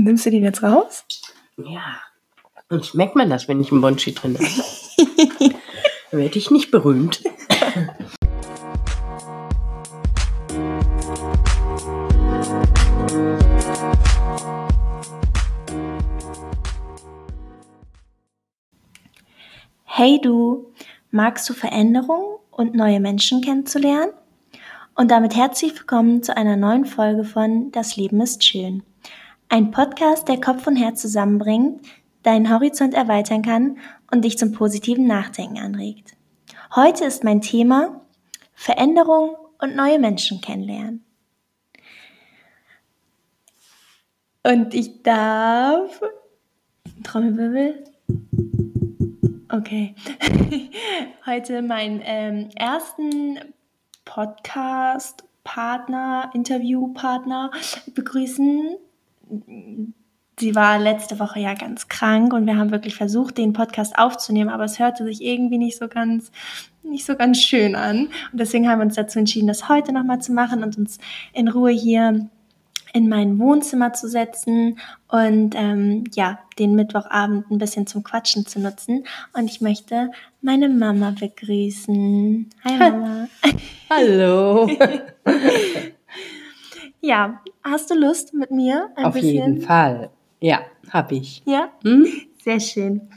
Nimmst du den jetzt raus? Ja. Und schmeckt man das, wenn ich einen Bonchi drin habe? Dann werde ich nicht berühmt. Hey du, magst du Veränderung und neue Menschen kennenzulernen? Und damit herzlich willkommen zu einer neuen Folge von Das Leben ist schön. Ein Podcast, der Kopf und Herz zusammenbringt, deinen Horizont erweitern kann und dich zum positiven Nachdenken anregt. Heute ist mein Thema Veränderung und neue Menschen kennenlernen. Und ich darf Trommelwirbel. Okay. Heute meinen ähm, ersten Podcast-Partner, Interviewpartner begrüßen. Sie war letzte Woche ja ganz krank und wir haben wirklich versucht, den Podcast aufzunehmen, aber es hörte sich irgendwie nicht so ganz, nicht so ganz schön an. Und deswegen haben wir uns dazu entschieden, das heute nochmal zu machen und uns in Ruhe hier in mein Wohnzimmer zu setzen und ähm, ja, den Mittwochabend ein bisschen zum Quatschen zu nutzen. Und ich möchte meine Mama begrüßen. Hi Mama. Hallo. ja, hast du Lust mit mir ein Auf bisschen? jeden Fall. Ja, habe ich. Ja? Hm? Sehr schön.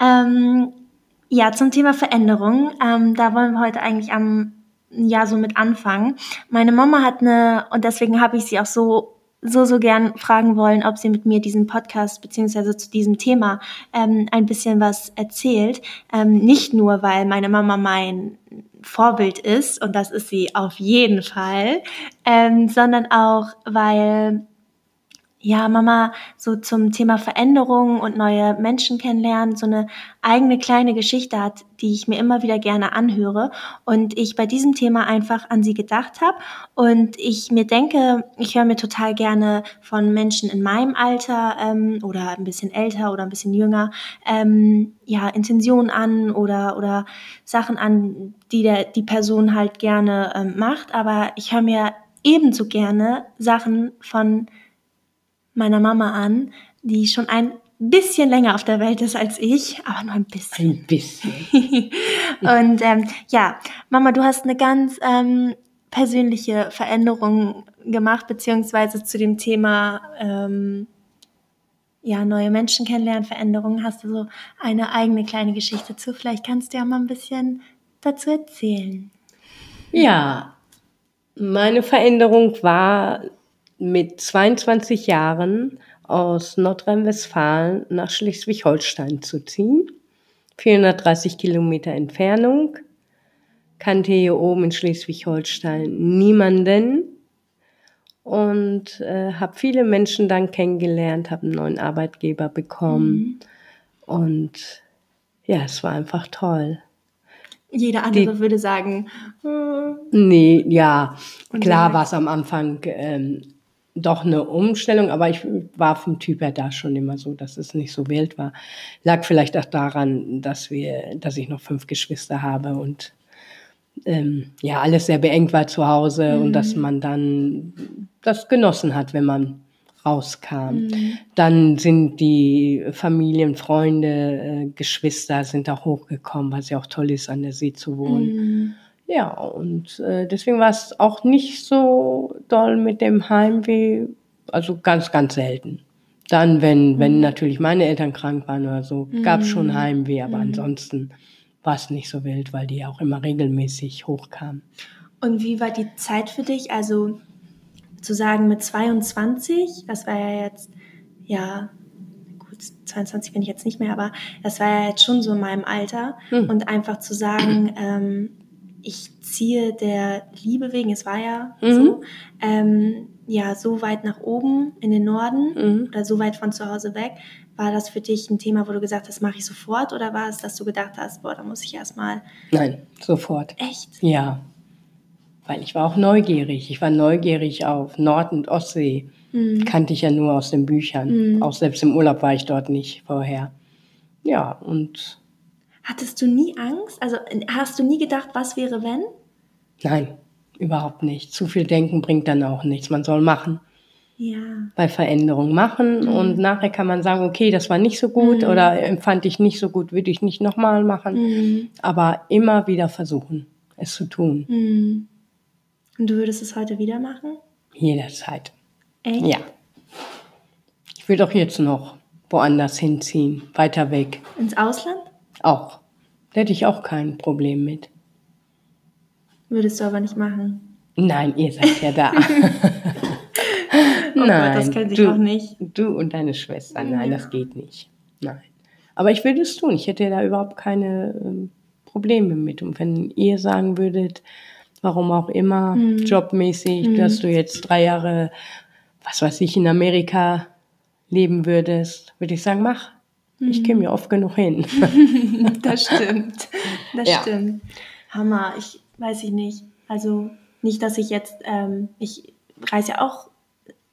Ähm, ja, zum Thema Veränderung. Ähm, da wollen wir heute eigentlich am ja so mit anfangen. Meine Mama hat eine, und deswegen habe ich sie auch so so, so gern fragen wollen, ob sie mit mir diesen Podcast beziehungsweise zu diesem Thema ähm, ein bisschen was erzählt. Ähm, nicht nur, weil meine Mama mein Vorbild ist, und das ist sie auf jeden Fall, ähm, sondern auch, weil ja, Mama so zum Thema Veränderung und neue Menschen kennenlernen, so eine eigene kleine Geschichte hat, die ich mir immer wieder gerne anhöre und ich bei diesem Thema einfach an sie gedacht habe und ich mir denke, ich höre mir total gerne von Menschen in meinem Alter ähm, oder ein bisschen älter oder ein bisschen jünger ähm, ja Intentionen an oder oder Sachen an, die der die Person halt gerne ähm, macht, aber ich höre mir ebenso gerne Sachen von meiner Mama an, die schon ein bisschen länger auf der Welt ist als ich, aber nur ein bisschen. Ein bisschen. und ähm, ja, Mama, du hast eine ganz ähm, persönliche Veränderung gemacht, beziehungsweise zu dem Thema ähm, ja, neue Menschen kennenlernen, Veränderungen, hast du so eine eigene kleine Geschichte zu. Vielleicht kannst du ja mal ein bisschen dazu erzählen. Ja, meine Veränderung war mit 22 Jahren aus Nordrhein-Westfalen nach Schleswig-Holstein zu ziehen. 430 Kilometer Entfernung. Kannte hier oben in Schleswig-Holstein niemanden und äh, habe viele Menschen dann kennengelernt, habe einen neuen Arbeitgeber bekommen mhm. und ja, es war einfach toll. Jeder andere Die, würde sagen, hm. nee, ja, klar war es am Anfang ähm, doch eine Umstellung, aber ich war vom Typ her da schon immer so, dass es nicht so wild war. Lag vielleicht auch daran, dass wir, dass ich noch fünf Geschwister habe und ähm, ja, alles sehr beengt war zu Hause mhm. und dass mhm. man dann das genossen hat, wenn man rauskam. Mhm. Dann sind die Familien, Freunde, äh, Geschwister sind auch hochgekommen, weil es ja auch toll ist, an der See zu wohnen. Mhm. Ja, und äh, deswegen war es auch nicht so doll mit dem Heimweh, also ganz, ganz selten. Dann, wenn, mhm. wenn natürlich meine Eltern krank waren oder so, mhm. gab es schon Heimweh, aber mhm. ansonsten war es nicht so wild, weil die auch immer regelmäßig hochkamen. Und wie war die Zeit für dich? Also zu sagen mit 22, das war ja jetzt, ja, gut, 22 bin ich jetzt nicht mehr, aber das war ja jetzt schon so in meinem Alter. Mhm. Und einfach zu sagen, ähm, ich ziehe der Liebe wegen, es war ja mhm. so, ähm, ja, so weit nach oben in den Norden mhm. oder so weit von zu Hause weg. War das für dich ein Thema, wo du gesagt hast, mache ich sofort oder war es, dass du gedacht hast, boah, da muss ich erstmal. Nein, sofort. Echt? Ja. Weil ich war auch neugierig. Ich war neugierig auf Nord- und Ostsee. Mhm. Kannte ich ja nur aus den Büchern. Mhm. Auch selbst im Urlaub war ich dort nicht vorher. Ja, und Hattest du nie Angst? Also hast du nie gedacht, was wäre, wenn? Nein, überhaupt nicht. Zu viel Denken bringt dann auch nichts. Man soll machen. Ja. bei Veränderungen machen Mhm. und nachher kann man sagen, okay, das war nicht so gut Mhm. oder empfand ich nicht so gut, würde ich nicht nochmal machen, Mhm. aber immer wieder versuchen, es zu tun, Mhm. Und du würdest es heute wieder machen? jederzeit. Echt? Ja. Ich will doch jetzt noch woanders hinziehen, weiter weg. Ins Ausland? Auch. Da hätte ich auch kein Problem mit. Würdest du aber nicht machen. Nein, ihr seid ja da. Oh Gott, das könnte ich du, auch nicht. Du und deine Schwester, nein, Ja. das geht nicht. Nein. Aber ich würde es tun. Ich hätte da überhaupt keine ähm, Probleme mit. Und wenn ihr sagen würdet, warum auch immer, Mhm. jobmäßig, dass du jetzt drei Jahre, was weiß ich, in Amerika leben würdest, würde ich sagen, mach. Mhm. Ich käme ja oft genug hin. Das stimmt. Das Ja. stimmt. Hammer, ich weiß ich nicht. Also nicht, dass ich jetzt, ähm, ich reise ja auch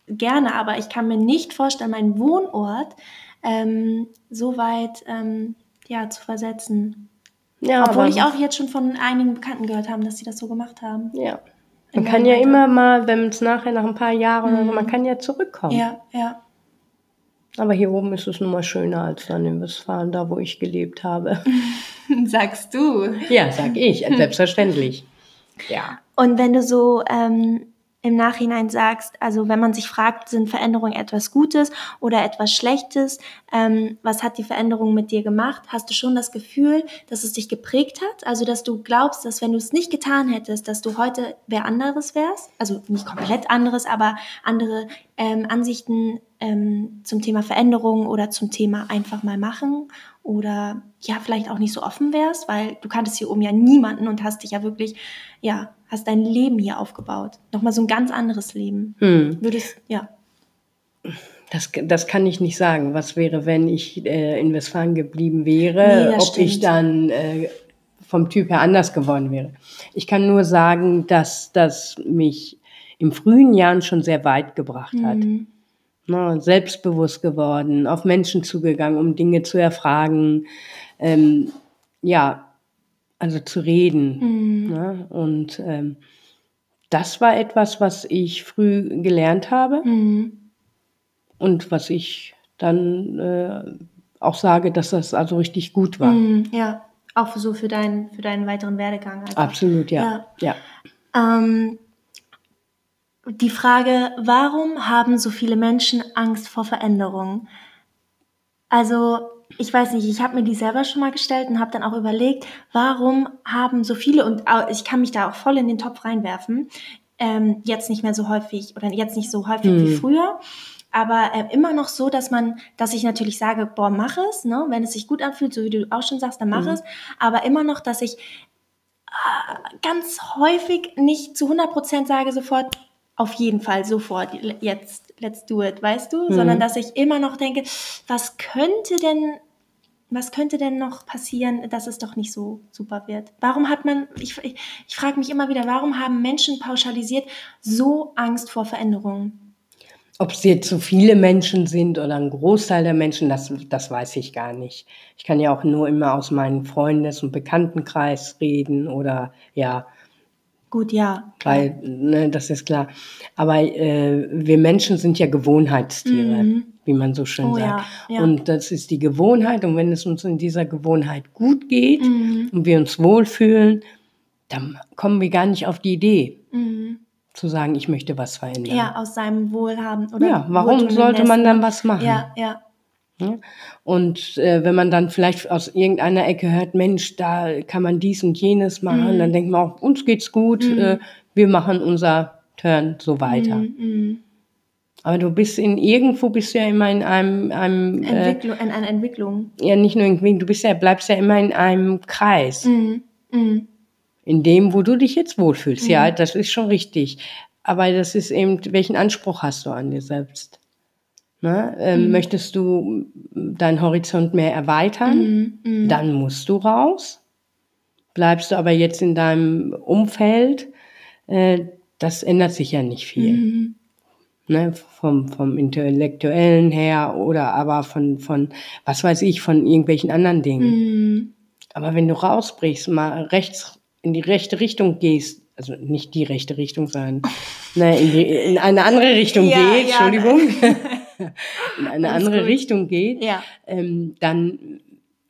gerne, aber ich kann mir nicht vorstellen, meinen Wohnort ähm, so weit ähm, ja, zu versetzen. ja, Obwohl ich auch jetzt schon von einigen Bekannten gehört habe, dass sie das so gemacht haben. Ja. Man kann ja immer mal, wenn es nachher nach ein paar Jahren Mhm. man kann ja zurückkommen. Ja, ja. Aber hier oben ist es nun mal schöner als dann in Westfalen, da wo ich gelebt habe. Sagst du. Ja, sag ich, selbstverständlich. Ja. Und wenn du so ähm, im Nachhinein sagst, also wenn man sich fragt, sind Veränderungen etwas Gutes oder etwas Schlechtes, ähm, was hat die Veränderung mit dir gemacht? Hast du schon das Gefühl, dass es dich geprägt hat? Also dass du glaubst, dass wenn du es nicht getan hättest, dass du heute wer anderes wärst? Also nicht komplett anderes, aber andere ähm, Ansichten ähm, zum Thema Veränderung oder zum Thema einfach mal machen oder ja, vielleicht auch nicht so offen wärst, weil du kanntest hier oben ja niemanden und hast dich ja wirklich, ja, hast dein Leben hier aufgebaut. Nochmal so ein ganz anderes Leben. Hm. Würdest, ja. Das, das kann ich nicht sagen. Was wäre, wenn ich äh, in Westfalen geblieben wäre, Nee, ob ich stimmt. dann äh, vom Typ her anders geworden wäre. Ich kann nur sagen, dass das mich im frühen Jahren schon sehr weit gebracht hat. Mhm. Ne, selbstbewusst geworden, auf Menschen zugegangen, um Dinge zu erfragen, ähm, ja, also zu reden. Mhm. Ne? Und ähm, das war etwas, was ich früh gelernt habe Mhm. und was ich dann äh, auch sage, dass das also richtig gut war. Mhm. Ja, auch so für deinen, für deinen weiteren Werdegang. einfach. Absolut, ja. ja. Ähm, die Frage, warum haben so viele Menschen Angst vor Veränderung? Also, ich weiß nicht, ich habe mir die selber schon mal gestellt und habe dann auch überlegt, warum haben so viele, und ich kann mich da auch voll in den Topf reinwerfen, ähm, jetzt nicht mehr so häufig oder jetzt nicht so häufig wie Hm. früher, aber äh, immer noch so, dass man, dass ich natürlich sage, boah, mach es, ne? wenn es sich gut anfühlt, so wie du auch schon sagst, dann mach Mhm. es, aber immer noch, dass ich ganz häufig nicht zu 100% sage sofort, auf jeden Fall sofort, jetzt, let's do it, weißt du? Mhm. Sondern dass ich immer noch denke, was könnte denn, was könnte denn noch passieren, dass es doch nicht so super wird? Warum hat man, ich, ich, ich frage mich immer wieder, warum haben Menschen pauschalisiert so Angst vor Veränderungen? Ob es jetzt so viele Menschen sind oder ein Großteil der Menschen, das, das weiß ich gar nicht. Ich kann ja auch nur immer aus meinem Freundes- und Bekanntenkreis reden oder ja, Gut, ja. weil, ne, das ist klar. Aber äh, wir Menschen sind ja Gewohnheitstiere, Mhm. wie man so schön Oh sagt. ja, ja. Und das ist die Gewohnheit. Und wenn es uns in dieser Gewohnheit gut geht Mhm. und wir uns wohlfühlen, dann kommen wir gar nicht auf die Idee Mhm. zu sagen, ich möchte was verändern. Ja, aus seinem Wohlhaben. Oder ja warum sollte man dann was machen? Ja, ja. Ja? Und äh, wenn man dann vielleicht aus irgendeiner Ecke hört, Mensch, da kann man dies und jenes machen, Mhm. dann denkt man auch, uns geht's gut, Mhm. äh, wir machen unser Turn so weiter. Mhm. Mhm. Aber du bist in irgendwo bist du ja immer in einem, einem äh, Entwicklung, in einer Entwicklung. ja nicht nur irgendwie, du bist ja, bleibst ja immer in einem Kreis, Mhm. Mhm. in dem, wo du dich jetzt wohlfühlst. Ja, das ist schon richtig. Aber das ist eben, welchen Anspruch hast du an dir selbst? Ne? Ähm, Mhm. Möchtest du deinen Horizont mehr erweitern? Mhm. Mhm. dann musst du raus. Bleibst du aber jetzt in deinem Umfeld, äh, das ändert sich ja nicht viel. Mhm. Ne? Vom, vom Intellektuellen her oder aber von, von, was weiß ich, von irgendwelchen anderen Dingen. Mhm. Aber wenn du rausbrichst, mal rechts in die rechte Richtung gehst, also nicht die rechte Richtung, sondern ne, in, die, in eine andere Richtung Ja, geht, ja. Entschuldigung, in eine Alles andere gut. Richtung geht, Ja. ähm, dann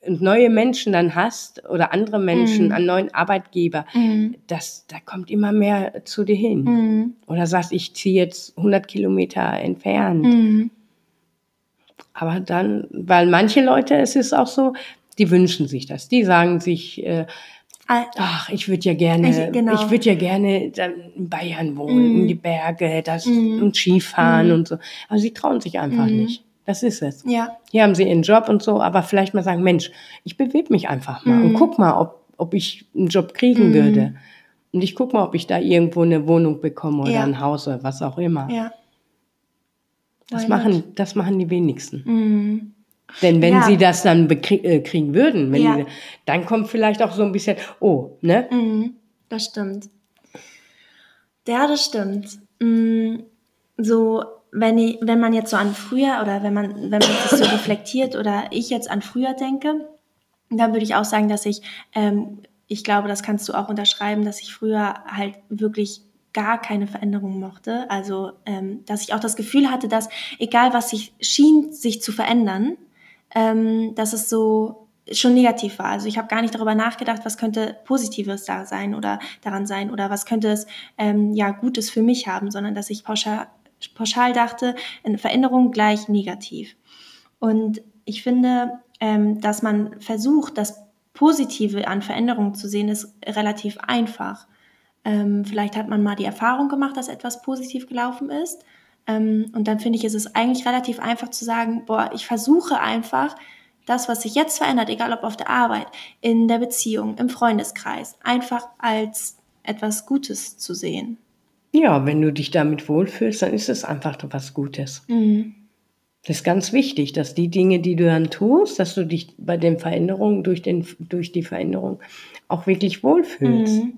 und neue Menschen dann hast oder andere Menschen, Mhm. einen neuen Arbeitgeber, Mhm. das, da kommt immer mehr zu dir hin. Mhm. Oder sagst, ich ziehe jetzt 100 Kilometer entfernt. Mhm. Aber dann, weil manche Leute, es ist auch so, die wünschen sich das. Die sagen sich, äh, ach, ich würde ja gerne, Ich- genau. ich würde ja gerne dann in Bayern wohnen, Mhm. in die Berge, das Mhm. und Skifahren Mhm. und so. Aber sie trauen sich einfach Mhm. nicht. Das ist es. Ja. Hier haben sie ihren Job und so, aber vielleicht mal sagen, Mensch, ich bewege mich einfach mal und guck mal, ob, ob ich einen Job kriegen Mhm. würde. Und ich guck mal, ob ich da irgendwo eine Wohnung bekomme oder Ja. ein Haus oder was auch immer. Ja. Das Why machen, not? das machen die wenigsten. Mhm. Denn wenn Ja. sie das dann äh, kriegen würden, Ja. die, dann kommt vielleicht auch so ein bisschen, oh, ne? Mhm, das stimmt. Ja, das stimmt. Mm, So, wenn, ich, wenn man jetzt so an früher oder wenn man, wenn man sich so reflektiert oder ich jetzt an früher denke, dann würde ich auch sagen, dass ich, ähm, ich glaube, das kannst du auch unterschreiben, dass ich früher halt wirklich gar keine Veränderung mochte. Also, ähm, dass ich auch das Gefühl hatte, dass egal was sich schien, sich zu verändern, ähm, dass es so schon negativ war. Also ich habe gar nicht darüber nachgedacht, was könnte Positives da sein oder daran sein oder was könnte es ähm, ja Gutes für mich haben, sondern dass ich pauschal, pauschal dachte, Veränderung gleich negativ. Und ich finde, ähm, dass man versucht, das Positive an Veränderungen zu sehen, ist relativ einfach. Ähm, vielleicht hat man mal die Erfahrung gemacht, dass etwas positiv gelaufen ist. Ähm, und dann finde ich, ist es eigentlich relativ einfach zu sagen, boah, ich versuche einfach, das, was sich jetzt verändert, egal ob auf der Arbeit, in der Beziehung, im Freundeskreis, einfach als etwas Gutes zu sehen. Ja, wenn du dich damit wohlfühlst, dann ist es einfach was Gutes. Mhm. Das ist ganz wichtig, dass die Dinge, die du dann tust, dass du dich bei den Veränderungen, durch, den, durch die Veränderung auch wirklich wohlfühlst. Mhm.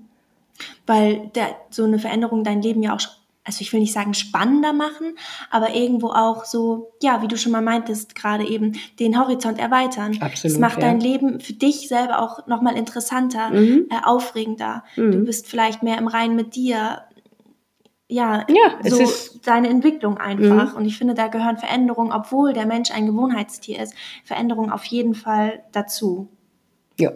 Weil der, so eine Veränderung dein Leben ja auch, also ich will nicht sagen spannender machen, aber irgendwo auch so, ja, wie du schon mal meintest, gerade eben den Horizont erweitern. Absolut, Es macht ja. dein Leben für dich selber auch nochmal interessanter, Mhm. äh, aufregender. Mhm. Du bist vielleicht mehr im Reinen mit dir. Ja, Ja, es so ist- deine Entwicklung einfach. Mhm. Und ich finde, da gehören Veränderungen, obwohl der Mensch ein Gewohnheitstier ist, Veränderungen auf jeden Fall dazu. Ja,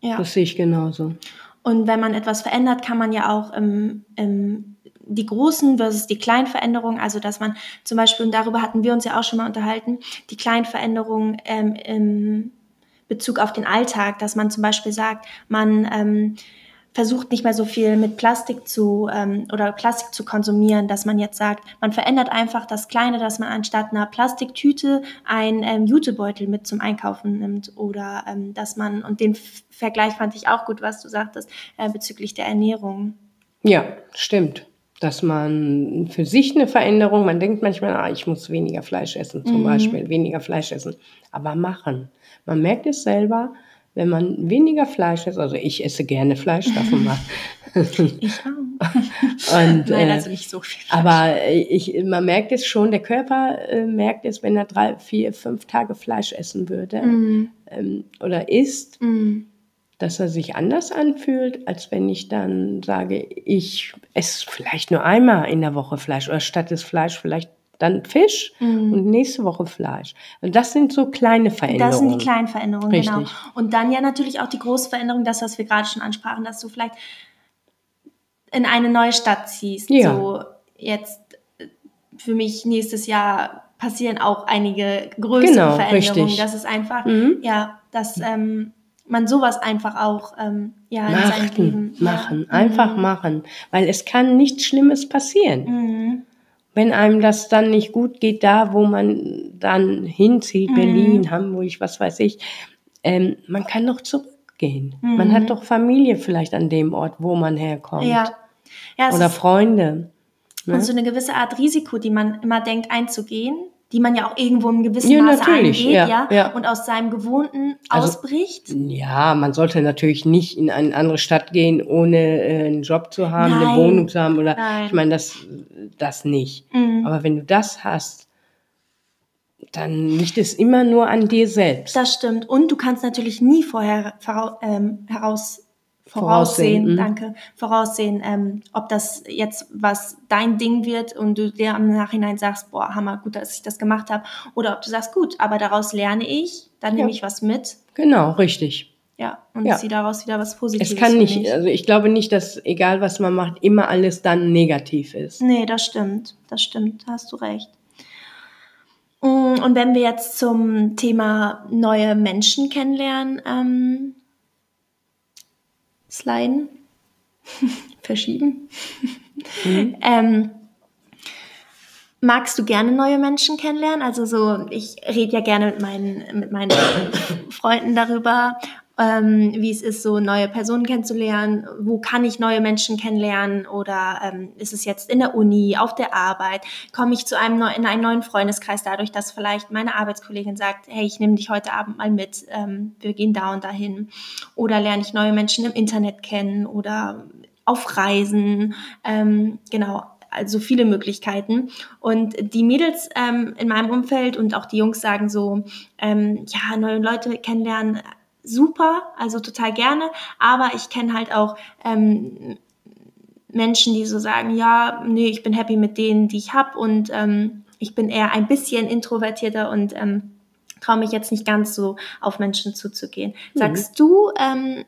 Ja. das sehe ich genauso. Und wenn man etwas verändert, kann man ja auch im, im, die großen versus die kleinen Veränderungen, also dass man zum Beispiel, und darüber hatten wir uns ja auch schon mal unterhalten, die kleinen Veränderungen ähm, im Bezug auf den Alltag, dass man zum Beispiel sagt, man ähm, versucht nicht mehr so viel mit Plastik zu ähm, oder Plastik zu konsumieren, dass man jetzt sagt, man verändert einfach das Kleine, dass man anstatt einer Plastiktüte einen ähm, Jutebeutel mit zum Einkaufen nimmt oder ähm, dass man, und den Vergleich fand ich auch gut, was du sagtest, äh, bezüglich der Ernährung. Ja, stimmt. Dass man für sich eine Veränderung, man denkt manchmal, ah, ich muss weniger Fleisch essen, zum Mhm. Beispiel, weniger Fleisch essen. Aber machen. Man merkt es selber, wenn man weniger Fleisch isst, also ich esse gerne Fleisch, davon mal. Ich auch. Und, Nein, äh, also nicht so viel. Fleisch. Aber ich, man merkt es schon, der Körper äh, merkt es, wenn er drei, vier, fünf Tage Fleisch essen würde Mm, ähm, oder isst, mm, dass er sich anders anfühlt, als wenn ich dann sage, ich esse vielleicht nur einmal in der Woche Fleisch oder statt des Fleisch vielleicht dann Fisch mm. und nächste Woche Fleisch. Und das sind so kleine Veränderungen. Das sind die kleinen Veränderungen, genau. Richtig. Und dann ja natürlich auch die große Veränderung, das, was wir gerade schon ansprachen, dass du vielleicht in eine neue Stadt ziehst. Ja. So jetzt äh, für mich nächstes Jahr passieren auch einige größere Genau, Veränderungen. richtig. Das ist einfach, Mhm. ja, dass ähm, man sowas einfach auch ähm, ja, in seinem Leben Machen, machen, ja. einfach Mhm. machen. Weil es kann nichts Schlimmes passieren. Mhm. Wenn einem das dann nicht gut geht, da wo man dann hinzieht, Mhm. Berlin, Hamburg, was weiß ich, ähm, man kann noch zurückgehen. Mhm. Man hat doch Familie vielleicht an dem Ort, wo man herkommt. Ja. ja Oder Freunde. Ne? Und so eine gewisse Art Risiko, die man immer denkt einzugehen, die man ja auch irgendwo im gewissen Ja, Maße natürlich, eingeht, ja, ja, ja. und aus seinem Gewohnten Also- ausbricht. Ja, man sollte natürlich nicht in eine andere Stadt gehen, ohne äh, einen Job zu haben, eine Nein. Wohnung zu haben oder Nein. ich meine das das nicht. Mhm. Aber wenn du das hast, dann liegt es immer nur an dir selbst. Das stimmt. Und du kannst natürlich nie vorher ähm, heraus Voraussehen, Voraussehen, mhm. danke. Voraussehen, ähm, ob das jetzt was dein Ding wird und du dir im Nachhinein sagst, boah, hammer, gut, dass ich das gemacht habe. Oder ob du sagst, gut, aber daraus lerne ich, dann nehme Ja. ich was mit. Genau, richtig. Ja, und Ja. ziehe daraus wieder was Positives. Es kann nicht, also ich glaube nicht, dass egal was man macht, immer alles dann negativ ist. Nee, das stimmt. Das stimmt. Da hast du recht. Mm, Und wenn wir jetzt zum Thema neue Menschen kennenlernen, ähm, sliden, verschieben. Mhm. ähm, magst du gerne neue Menschen kennenlernen? Also so, ich rede ja gerne mit meinen, mit meinen Freunden darüber, ähm, wie es ist, so neue Personen kennenzulernen. Wo kann ich neue Menschen kennenlernen? Oder ähm, ist es jetzt in der Uni, auf der Arbeit? Komme ich zu einem in einen neuen Freundeskreis dadurch, dass vielleicht meine Arbeitskollegin sagt, hey, ich nehme dich heute Abend mal mit, ähm, wir gehen da und dahin. Oder lerne ich neue Menschen im Internet kennen oder auf Reisen. Ähm, genau, also viele Möglichkeiten. Und die Mädels ähm, in meinem Umfeld und auch die Jungs sagen so, ähm, ja, neue Leute kennenlernen, super, also total gerne, aber ich kenne halt auch ähm, Menschen, die so sagen, ja, nee, ich bin happy mit denen, die ich habe und ähm, ich bin eher ein bisschen introvertierter und ähm, traue mich jetzt nicht ganz so auf Menschen zuzugehen. Sagst du, ähm,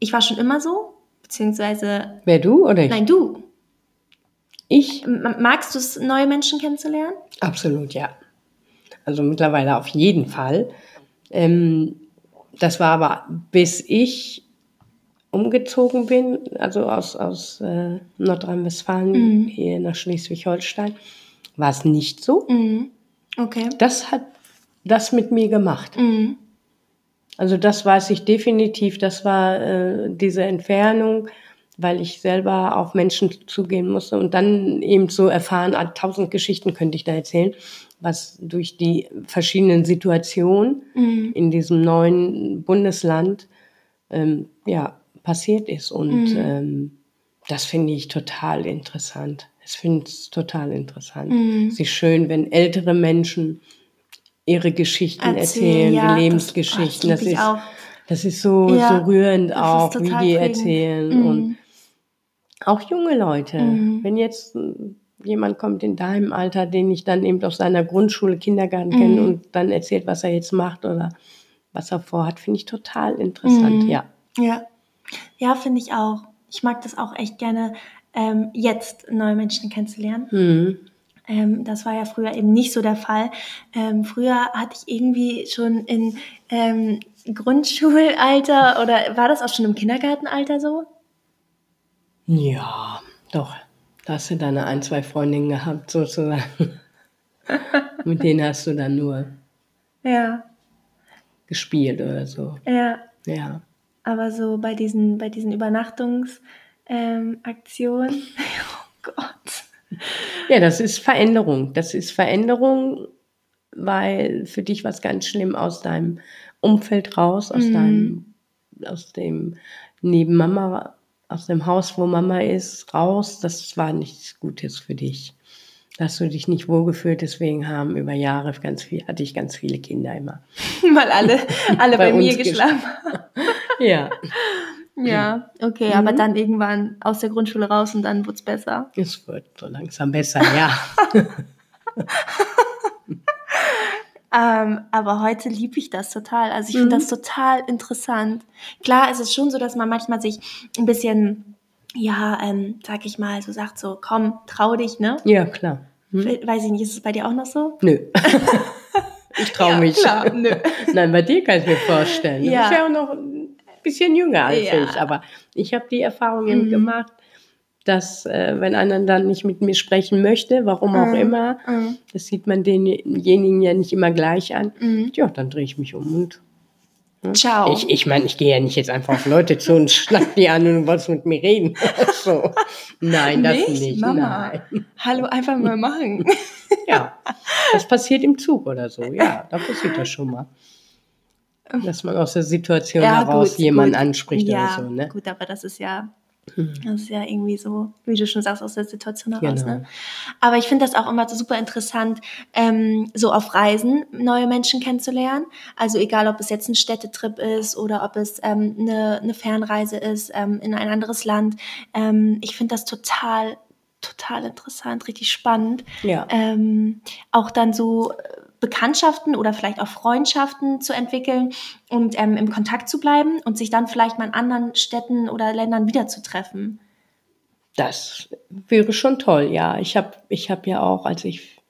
ich war schon immer so, beziehungsweise, Wer du oder ich? nein, du, Ich? Magst du es, neue Menschen kennenzulernen? Absolut, ja. Also mittlerweile auf jeden Fall. Ähm, das war aber, bis ich umgezogen bin, also aus, aus äh, Nordrhein-Westfalen Mhm. hier nach Schleswig-Holstein, war es nicht so. Mhm. Okay. Das hat das mit mir gemacht. Mhm. Also das weiß ich definitiv. Das war äh, diese Entfernung, weil ich selber auf Menschen zugehen musste und dann eben so erfahren, ah, tausend Geschichten könnte ich da erzählen, was durch die verschiedenen Situationen Mhm. in diesem neuen Bundesland ähm, ja passiert ist und Mhm. ähm, das finde ich total interessant. Ich finde es total interessant. Mhm. Es ist schön, wenn ältere Menschen ihre Geschichten Erzählen, erzählen, ja, die das- Lebensgeschichten. Das, das lieb ich ist, auch. das ist so, Ja, so rührend das auch, wie die prägend. erzählen. Mhm. Und auch junge Leute. Mhm. Wenn jetzt äh, jemand kommt in deinem Alter, den ich dann eben aus seiner Grundschule, Kindergarten kenne Mhm. und dann erzählt, was er jetzt macht oder was er vorhat, finde ich total interessant, Mhm. ja. Ja, ja finde ich auch. Ich mag das auch echt gerne, ähm, jetzt neue Menschen kennenzulernen. Mhm. Ähm, das war ja früher eben nicht so der Fall. Ähm, früher hatte ich irgendwie schon in ähm, Grundschulalter oder war das auch schon im Kindergartenalter so? Ja, doch. Da hast du deine ein, zwei Freundinnen gehabt, sozusagen. Mit denen hast du dann nur Ja, gespielt oder so. ja. Ja. Aber so bei diesen, bei diesen Übernachtungsaktionen, ähm, oh Gott. Ja, das ist Veränderung. Das ist Veränderung, weil für dich was ganz schlimm aus deinem Umfeld raus, aus Mhm. deinem, aus dem neben Mama, aus dem Haus, wo Mama ist, raus. Das war nichts Gutes für dich. Hast du dich nicht wohlgefühlt, deswegen haben über Jahre ganz viel, hatte ich ganz viele Kinder immer. Weil alle, alle bei, Bei mir geschlafen Ja, Ja, okay, aber dann irgendwann aus der Grundschule raus und dann wurde es besser. es wird so langsam besser, ja. Ähm, aber heute liebe ich das total. Also ich finde Mhm. das total interessant. Klar, es ist schon so, dass man manchmal sich ein bisschen, ja, ähm, sag ich mal, so sagt, so komm, trau dich, ne? Ja, klar. Hm? Weiß ich nicht, ist es bei dir auch noch so? Nö. ich traue Ja, mich. klar, nö. Nein, bei dir kann ich mir vorstellen. Du Ja. bist ja auch noch ein bisschen jünger als Ja. ich. Aber ich habe die Erfahrung eben Mhm. gemacht, dass äh, wenn einer dann nicht mit mir sprechen möchte, warum auch Mhm. immer, Mhm. das sieht man denjenigen ja nicht immer gleich an. Mhm. Ja, dann drehe ich mich um und Ciao. ich, ich meine, ich gehe ja nicht jetzt einfach auf Leute zu und schnapp die an und wolltest mit mir reden. so. Nein, das nicht. Mama. Nein. Hallo, einfach mal machen. Ja, das passiert im Zug oder so. Ja, da passiert das schon mal. Dass man aus der Situation heraus jemanden anspricht ja, oder so. Ne? gut, aber das ist ja, Das ist ja irgendwie so, wie du schon sagst, aus der Situation heraus. Genau. Ne? Aber ich finde das auch immer so super interessant, ähm, so auf Reisen neue Menschen kennenzulernen. Also egal, ob es jetzt ein Städtetrip ist oder ob es ähm, eine, eine Fernreise ist ähm, in ein anderes Land. Ähm, ich finde das total, total interessant, richtig spannend. Ja. Ähm, auch dann so Bekanntschaften oder vielleicht auch Freundschaften zu entwickeln und ähm, im Kontakt zu bleiben und sich dann vielleicht mal in anderen Städten oder Ländern wiederzutreffen. Das wäre schon toll, ja. Ich habe ich hab ja auch, als ich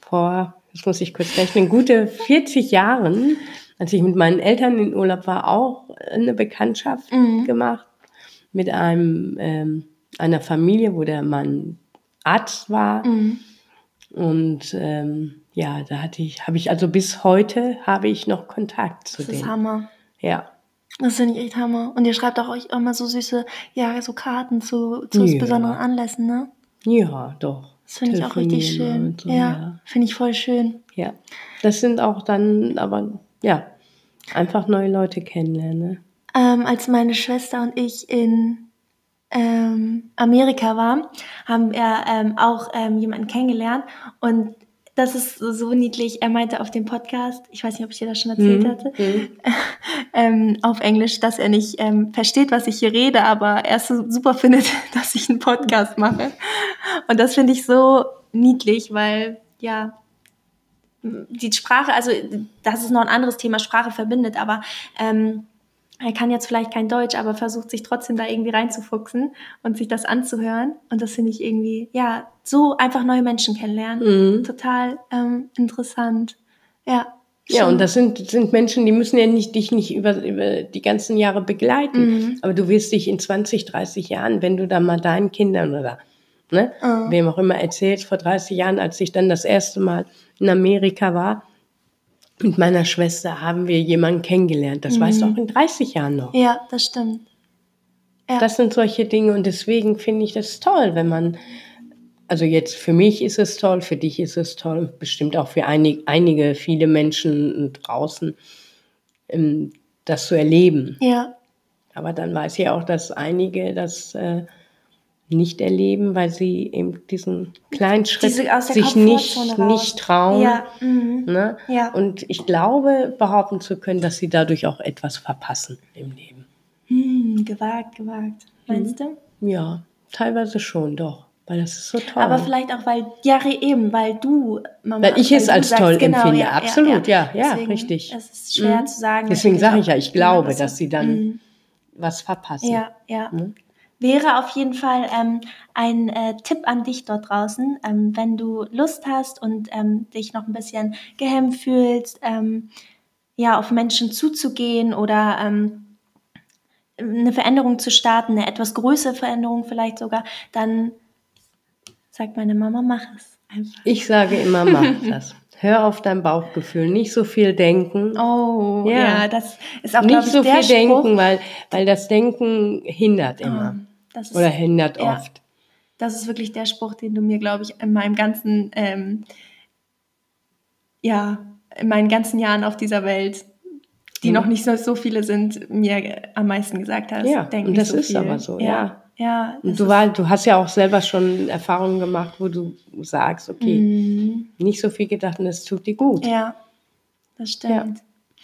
vor, das muss ich kurz rechnen, gute 40 Jahren, als ich mit meinen Eltern in Urlaub war, auch eine Bekanntschaft Mhm. gemacht mit einem, ähm, einer Familie, wo der Mann Arzt war. Mhm. Und ähm, ja, da hatte ich, habe ich also bis heute habe ich noch Kontakt zu Das ist denen. Hammer. Ja. Das finde ich echt Hammer. Und ihr schreibt auch euch immer so süße, ja, so Karten zu, zu Ja. besonderen Anlässen, ne? Ja, doch. Das finde ich auch richtig schön. so, ja, ja. finde ich voll schön. Ja, das sind auch dann, aber ja, einfach neue Leute kennenlernen. Ne? Ähm, als meine Schwester und ich in ähm, Amerika waren, haben wir ähm, auch ähm, jemanden kennengelernt und das ist so, niedlich. Er meinte auf dem Podcast, ich weiß nicht, ob ich dir das schon erzählt Mhm. hatte, ähm, auf Englisch, dass er nicht ähm, versteht, was ich hier rede, aber er so super findet, dass ich einen Podcast mache. Und das finde ich so niedlich, weil ja die Sprache, also das ist noch ein anderes Thema, Sprache verbindet, aber ähm, er kann jetzt vielleicht kein Deutsch, aber versucht sich trotzdem da irgendwie reinzufuchsen und sich das anzuhören. Und das finde ich irgendwie, ja, so einfach neue Menschen kennenlernen. Mhm. Total ähm, interessant. Ja. Ja, schon. und das sind, sind Menschen, die müssen ja nicht, dich nicht über, über die ganzen Jahre begleiten. Mhm. Aber du wirst dich in 20, 30 Jahren, wenn du da mal deinen Kindern oder ne, Mhm. wem auch immer erzählst, vor 30 Jahren, als ich dann das erste Mal in Amerika war, mit meiner Schwester haben wir jemanden kennengelernt. Das weißt du auch in 30 Jahren noch. Ja, das stimmt. Ja. Das sind solche Dinge und deswegen finde ich das toll, wenn man, also jetzt für mich ist es toll, für dich ist es toll, bestimmt auch für einig, einige, viele Menschen draußen, ähm, das zu erleben. Ja, Aber dann weiß ich auch, dass einige das äh, nicht erleben, weil sie eben diesen kleinen Schritt Diese sich nicht, nicht trauen. ja, mhm. Ne? Ja. Und ich glaube, behaupten zu können, dass sie dadurch auch etwas verpassen im Leben. Hm, gewagt, gewagt. Meinst du? Ja, teilweise schon, doch. Weil das ist so toll. Aber vielleicht auch, weil, ja, eben, weil du, Mama, Weil ich es als sagst, toll genau, empfinde. ja, Absolut, ja, ja, Deswegen richtig. Es ist schwer Mhm. zu sagen. Deswegen sage ich ja, ich man glaube, dass sie dann Mhm. was verpassen. Ja, ja. Wäre auf jeden Fall ähm, ein äh, Tipp an dich dort draußen, ähm, wenn du Lust hast und ähm, dich noch ein bisschen gehemmt fühlst, ähm, ja, auf Menschen zuzugehen oder ähm, eine Veränderung zu starten, eine etwas größere Veränderung vielleicht sogar, dann sagt meine Mama, mach es einfach. Ich sage immer, mach das. Hör auf dein Bauchgefühl, nicht so viel denken. Oh, Ja. ja, das ist auch, nicht ich, so viel Spruch. denken, weil, weil das Denken hindert immer. Das ist, Oder hindert ja. oft. Das ist wirklich der Spruch, den du mir, glaube ich, in meinem ganzen, ähm, ja, in meinen ganzen Jahren auf dieser Welt, die Mhm. noch nicht so, so viele sind, mir am meisten gesagt hast. Ja, und das so ist viel. aber so, ja. ja. Ja, du, war, du hast ja auch selber schon Erfahrungen gemacht, wo du sagst, okay, Mhm. nicht so viel gedacht und es tut dir gut. Ja, das stimmt.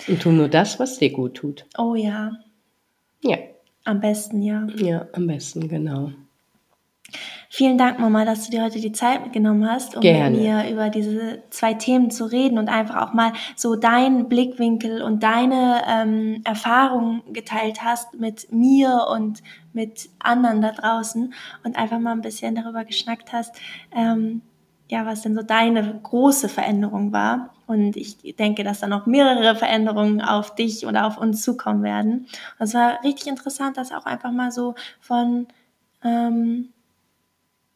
Und tu nur das, was dir gut tut. Oh ja, Ja, am besten, ja. ja, am besten, genau. Vielen Dank, Mama, dass du dir heute die Zeit mitgenommen hast, um Gerne. mit mir über diese zwei Themen zu reden und einfach auch mal so deinen Blickwinkel und deine ähm, Erfahrungen geteilt hast mit mir und mit anderen da draußen und einfach mal ein bisschen darüber geschnackt hast, ähm, ja, was denn so deine große Veränderung war. Und ich denke, dass da noch mehrere Veränderungen auf dich oder auf uns zukommen werden. Und es war richtig interessant, das auch einfach mal so von ähm,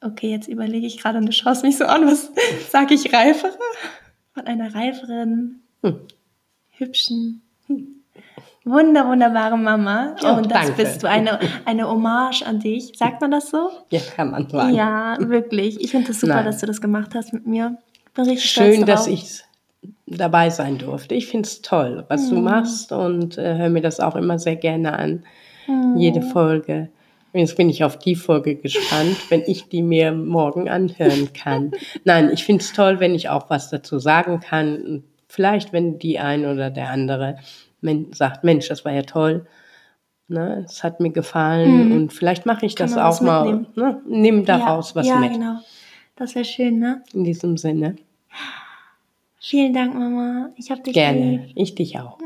Okay, jetzt überlege ich gerade und du schaust mich so an, was sage ich reifere? Von einer reiferen, Hm. hübschen, wunder, wunderbare Mama. Oh, und das danke. bist du, eine, eine Hommage an dich. Sagt man das so? Ja, kann man sagen. Ja, wirklich. Ich finde es super, Nein. dass du das gemacht hast mit mir. Bin richtig Schön, dass ich dabei sein durfte. Ich finde es toll, was Mhm. du machst und äh, höre mir das auch immer sehr gerne an. Hm. Jede Folge. Jetzt bin ich auf die Folge gespannt, wenn ich die mir morgen anhören kann. Nein, ich finde es toll, wenn ich auch was dazu sagen kann. Vielleicht, wenn die ein oder der andere sagt, Mensch, das war ja toll. Ne, es hat mir gefallen mhm. und vielleicht mache ich kann das auch mal. Ne, nimm daraus ja, was ja, mit. Ja, genau. Das wäre schön, ne? In diesem Sinne. Vielen Dank, Mama. Ich habe dich Gerne. lieb. Ich dich auch.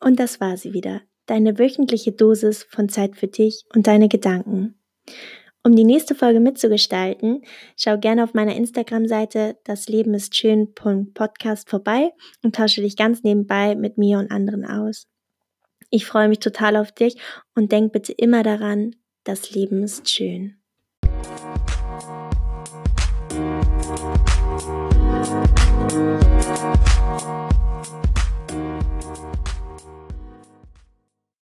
Und das war sie wieder. Deine wöchentliche Dosis von Zeit für dich und deine Gedanken. Um die nächste Folge mitzugestalten, schau gerne auf meiner Instagram-Seite das Leben ist schön.podcast vorbei und tausche dich ganz nebenbei mit mir und anderen aus. Ich freue mich total auf dich und denk bitte immer daran, das Leben ist schön.